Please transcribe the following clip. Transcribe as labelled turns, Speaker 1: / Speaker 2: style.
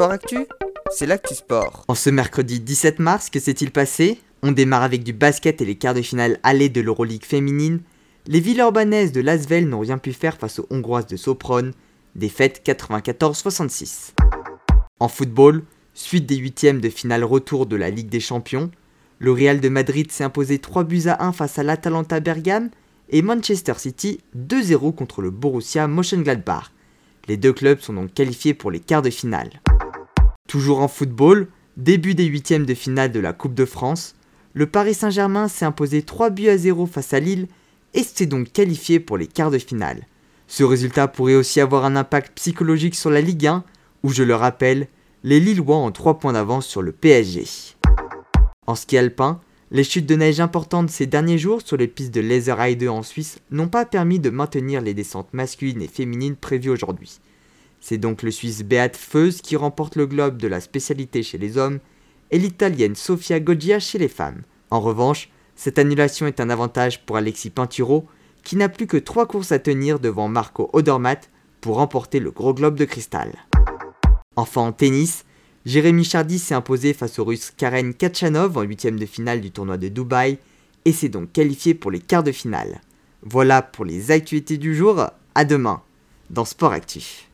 Speaker 1: Sport Actu, c'est l'actu sport.
Speaker 2: En ce mercredi 17 mars, que s'est-il passé? On démarre avec du basket et les quarts de finale allés de l'Euroleague féminine. Les villes urbanaises de Lasvel n'ont rien pu faire face aux Hongroises de Sopron, défaite 94-66. En football, suite des huitièmes de finale retour de la Ligue des Champions, le Real de Madrid s'est imposé 3 buts à 1 face à l'Atalanta Bergame et Manchester City 2-0 contre le Borussia Mönchengladbach. Les deux clubs sont donc qualifiés pour les quarts de finale. Toujours en football, début des huitièmes de finale de la Coupe de France, le Paris Saint-Germain s'est imposé 3 buts à 0 face à Lille et s'est donc qualifié pour les quarts de finale. Ce résultat pourrait aussi avoir un impact psychologique sur la Ligue 1, où je le rappelle, les Lillois ont 3 points d'avance sur le PSG. En ski alpin, les chutes de neige importantes ces derniers jours sur les pistes de Laser 2 en Suisse n'ont pas permis de maintenir les descentes masculines et féminines prévues aujourd'hui. C'est donc le Suisse Beat Feuz qui remporte le globe de la spécialité chez les hommes et l'Italienne Sofia Goggia chez les femmes. En revanche, cette annulation est un avantage pour Alexis Pinturo qui n'a plus que 3 courses à tenir devant Marco Odermatt pour remporter le gros globe de cristal. Enfin en tennis, Jérémy Chardy s'est imposé face au russe Karen Kachanov en huitième de finale du tournoi de Dubaï et s'est donc qualifié pour les quarts de finale. Voilà pour les actualités du jour, à demain dans Sport Actif.